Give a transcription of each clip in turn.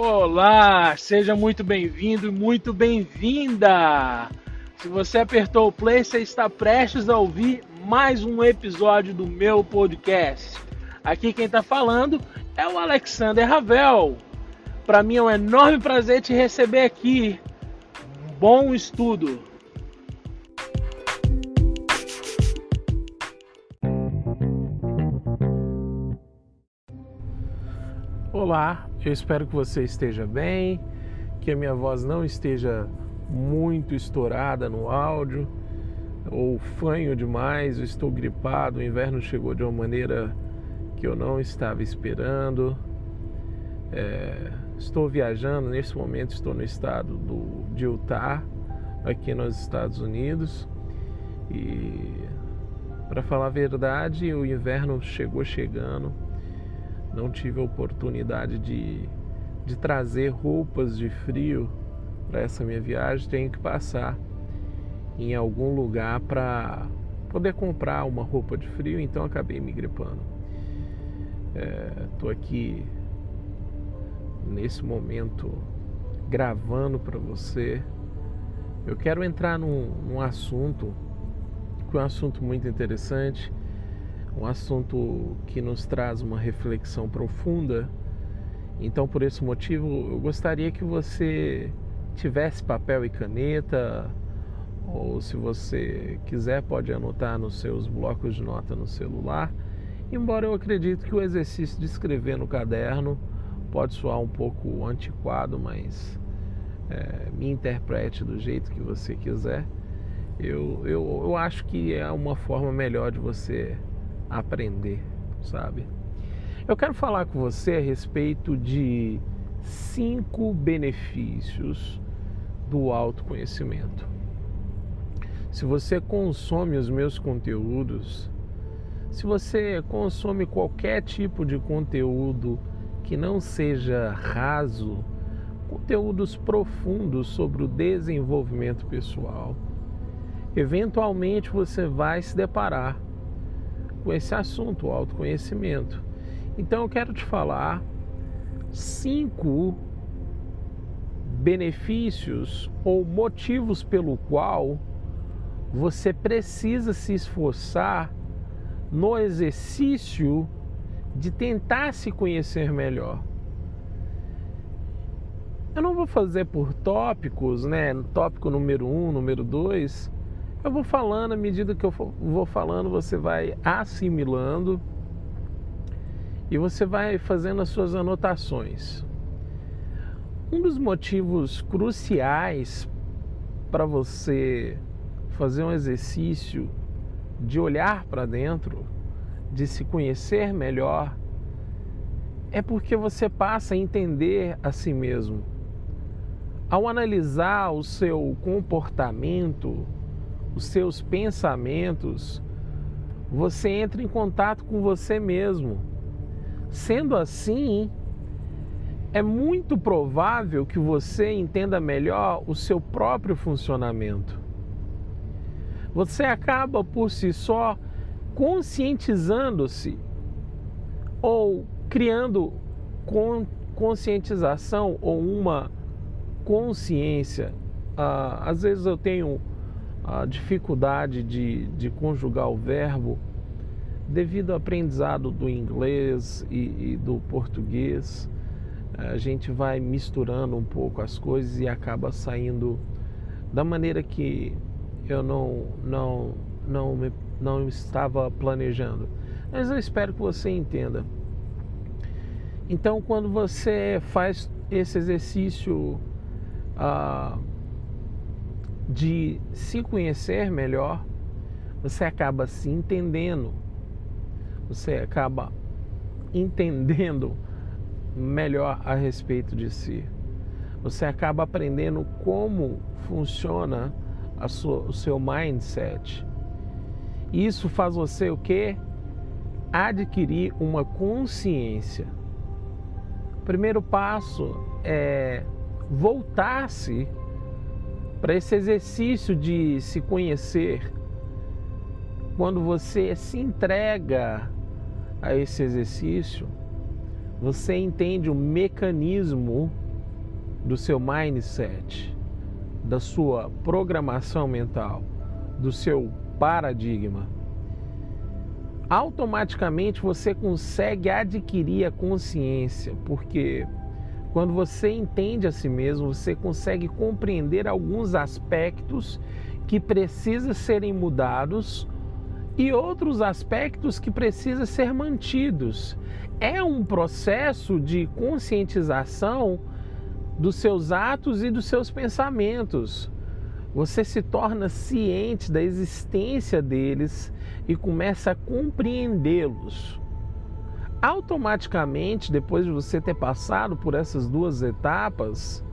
Olá, seja muito bem-vindo e muito bem-vinda! Se você apertou o play, você está prestes a ouvir mais um episódio do meu podcast. Aqui quem está falando é o Alexander Ravel. Para mim é um enorme prazer te receber aqui. Bom estudo! Olá, eu espero que você esteja bem, que a minha voz não esteja muito estourada no áudio ou fanho demais, eu estou gripado, o inverno chegou de uma maneira que eu não estava esperando. É, estou viajando, nesse momento estou no estado do, de Utah, aqui nos Estados Unidos. E para falar a verdade, o inverno chegou chegando não tive a oportunidade de, de trazer roupas de frio para essa minha viagem, tenho que passar em algum lugar para poder comprar uma roupa de frio, então acabei me gripando. Estou é, aqui nesse momento gravando para você. Eu quero entrar num, num assunto que é um assunto muito interessante um assunto que nos traz uma reflexão profunda. Então, por esse motivo, eu gostaria que você tivesse papel e caneta, ou se você quiser, pode anotar nos seus blocos de nota no celular. Embora eu acredite que o exercício de escrever no caderno pode soar um pouco antiquado, mas é, me interprete do jeito que você quiser. Eu, eu, eu acho que é uma forma melhor de você aprender, sabe? Eu quero falar com você a respeito de cinco benefícios do autoconhecimento. Se você consome os meus conteúdos, se você consome qualquer tipo de conteúdo que não seja raso, conteúdos profundos sobre o desenvolvimento pessoal, eventualmente você vai se deparar com esse assunto, o autoconhecimento. Então eu quero te falar cinco benefícios ou motivos pelo qual você precisa se esforçar no exercício de tentar se conhecer melhor. Eu não vou fazer por tópicos, né? Tópico número um, número dois, eu vou falando, à medida que eu vou falando, você vai assimilando e você vai fazendo as suas anotações. Um dos motivos cruciais para você fazer um exercício de olhar para dentro, de se conhecer melhor, é porque você passa a entender a si mesmo. Ao analisar o seu comportamento, os seus pensamentos, você entra em contato com você mesmo. Sendo assim, é muito provável que você entenda melhor o seu próprio funcionamento. Você acaba por si só conscientizando-se ou criando conscientização ou uma consciência. Ah, às vezes eu tenho a dificuldade de, de conjugar o verbo devido ao aprendizado do inglês e, e do português. A gente vai misturando um pouco as coisas e acaba saindo da maneira que eu não, não, não, me, não estava planejando. Mas eu espero que você entenda. Então, quando você faz esse exercício, uh, de se conhecer melhor, você acaba se entendendo, você acaba entendendo melhor a respeito de si. Você acaba aprendendo como funciona sua, o seu mindset. Isso faz você o que? Adquirir uma consciência. O primeiro passo é voltar-se para esse exercício de se conhecer, quando você se entrega a esse exercício, você entende o mecanismo do seu mindset, da sua programação mental, do seu paradigma, automaticamente você consegue adquirir a consciência, porque quando você entende a si mesmo, você consegue compreender alguns aspectos que precisam serem mudados e outros aspectos que precisam ser mantidos. É um processo de conscientização dos seus atos e dos seus pensamentos. Você se torna ciente da existência deles e começa a compreendê-los. Automaticamente, depois de você ter passado por essas duas etapas,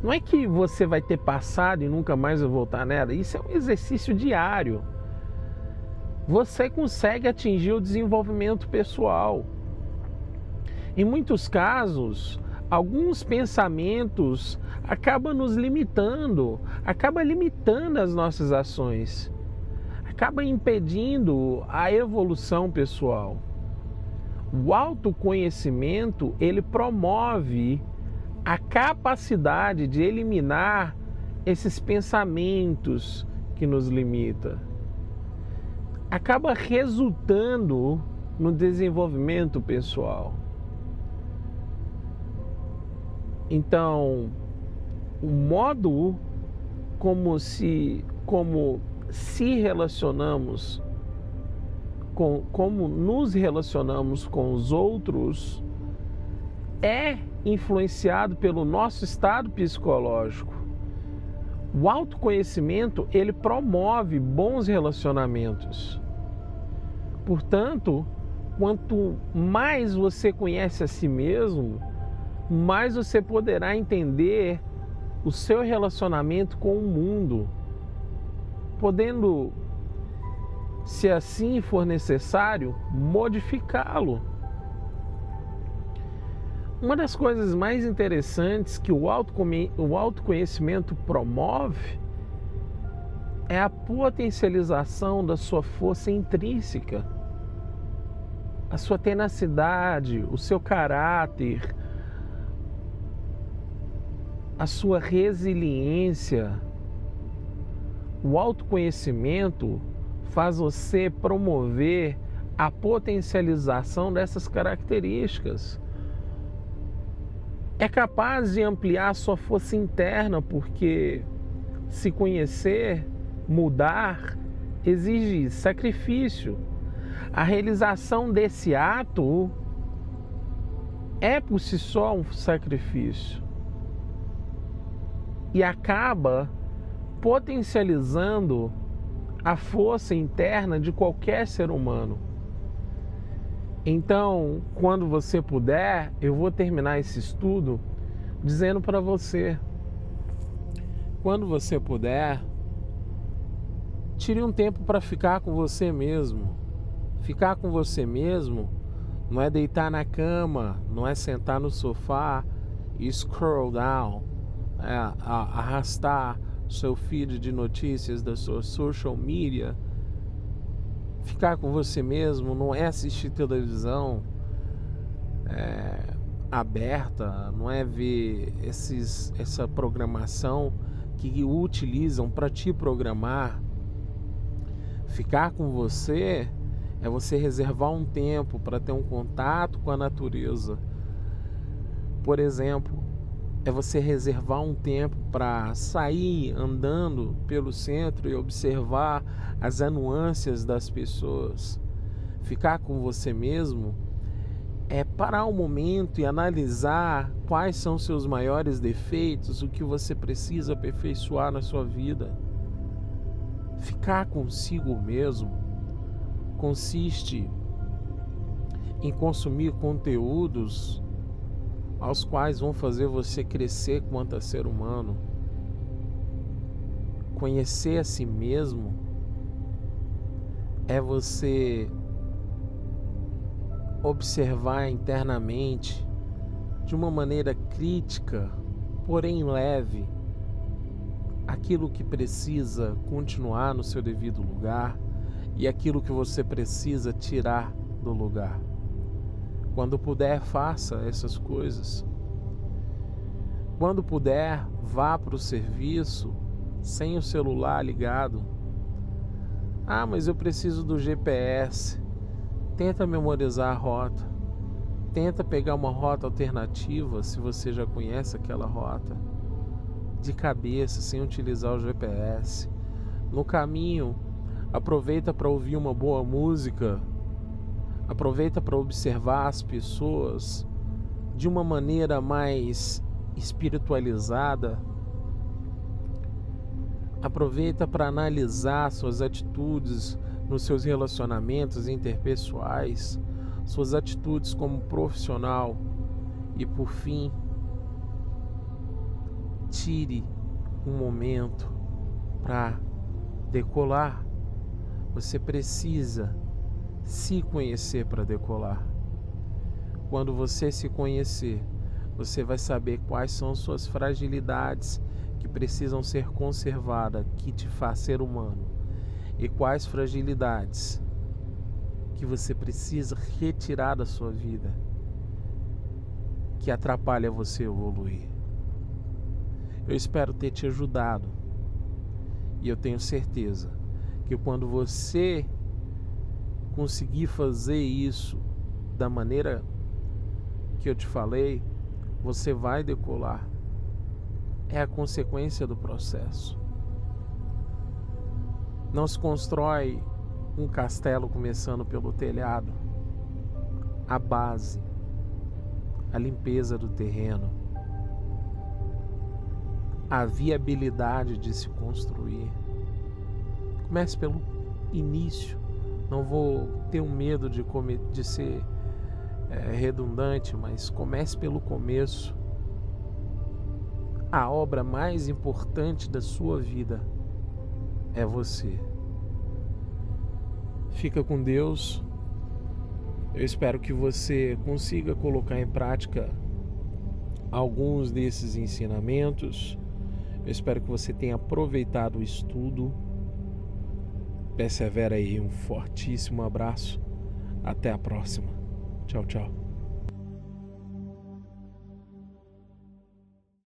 não é que você vai ter passado e nunca mais vai voltar nela, isso é um exercício diário. Você consegue atingir o desenvolvimento pessoal. Em muitos casos, alguns pensamentos acabam nos limitando, acaba limitando as nossas ações, acaba impedindo a evolução pessoal. O autoconhecimento, ele promove a capacidade de eliminar esses pensamentos que nos limitam. Acaba resultando no desenvolvimento pessoal. Então, o modo como se como se relacionamos com como nos relacionamos com os outros é influenciado pelo nosso estado psicológico. O autoconhecimento, ele promove bons relacionamentos. Portanto, quanto mais você conhece a si mesmo, mais você poderá entender o seu relacionamento com o mundo, podendo, se assim for necessário, modificá-lo. Uma das coisas mais interessantes que o autoconhecimento promove é a potencialização da sua força intrínseca, a sua tenacidade, o seu caráter, a sua resiliência. O autoconhecimento faz você promover a potencialização dessas características. É capaz de ampliar a sua força interna, porque se conhecer, mudar, exige sacrifício. A realização desse ato é por si só um sacrifício e acaba potencializando a força interna de qualquer ser humano. Então, quando você puder, eu vou terminar esse estudo dizendo para você: quando você puder, tire um tempo para ficar com você mesmo. Ficar com você mesmo não é deitar na cama, não é sentar no sofá e scroll down é, arrastar seu feed de notícias da sua social media, ficar com você mesmo, não é assistir televisão é, aberta, não é ver esses, essa programação que utilizam para te programar. Ficar com você é você reservar um tempo para ter um contato com a natureza. Por exemplo, é você reservar um tempo para sair andando pelo centro e observar as anuâncias das pessoas. Ficar com você mesmo é parar um momento e analisar quais são seus maiores defeitos, o que você precisa aperfeiçoar na sua vida. Ficar consigo mesmo consiste em consumir conteúdos aos quais vão fazer você crescer quanto a ser humano. Conhecer a si mesmo é você observar internamente de uma maneira crítica, porém leve, aquilo que precisa continuar no seu devido lugar e aquilo que você precisa tirar do lugar. Quando puder, faça essas coisas. Quando puder, vá para o serviço sem o celular ligado. Ah, mas eu preciso do GPS. Tenta memorizar a rota. Tenta pegar uma rota alternativa se você já conhece aquela rota. De cabeça, sem utilizar o GPS. No caminho, aproveita para ouvir uma boa música. Aproveita para observar as pessoas de uma maneira mais espiritualizada. Aproveita para analisar suas atitudes nos seus relacionamentos interpessoais, suas atitudes como profissional e, por fim, tire um momento para decolar. Você precisa se conhecer para decolar. Quando você se conhecer, você vai saber quais são suas fragilidades que precisam ser conservadas, que te faz ser humano, e quais fragilidades que você precisa retirar da sua vida, que atrapalha você evoluir. Eu espero ter te ajudado. E eu tenho certeza que quando você conseguir fazer isso da maneira que eu te falei, você vai decolar. É a consequência do processo. Não se constrói um castelo começando pelo telhado. A base, a limpeza do terreno, a viabilidade de se construir. Comece pelo início. Não vou ter um medo de, de ser é, redundante, mas comece pelo começo. A obra mais importante da sua vida é você. Fica com Deus. Eu espero que você consiga colocar em prática alguns desses ensinamentos. Eu espero que você tenha aproveitado o estudo. Persevera aí, um fortíssimo abraço. Até a próxima. Tchau, tchau.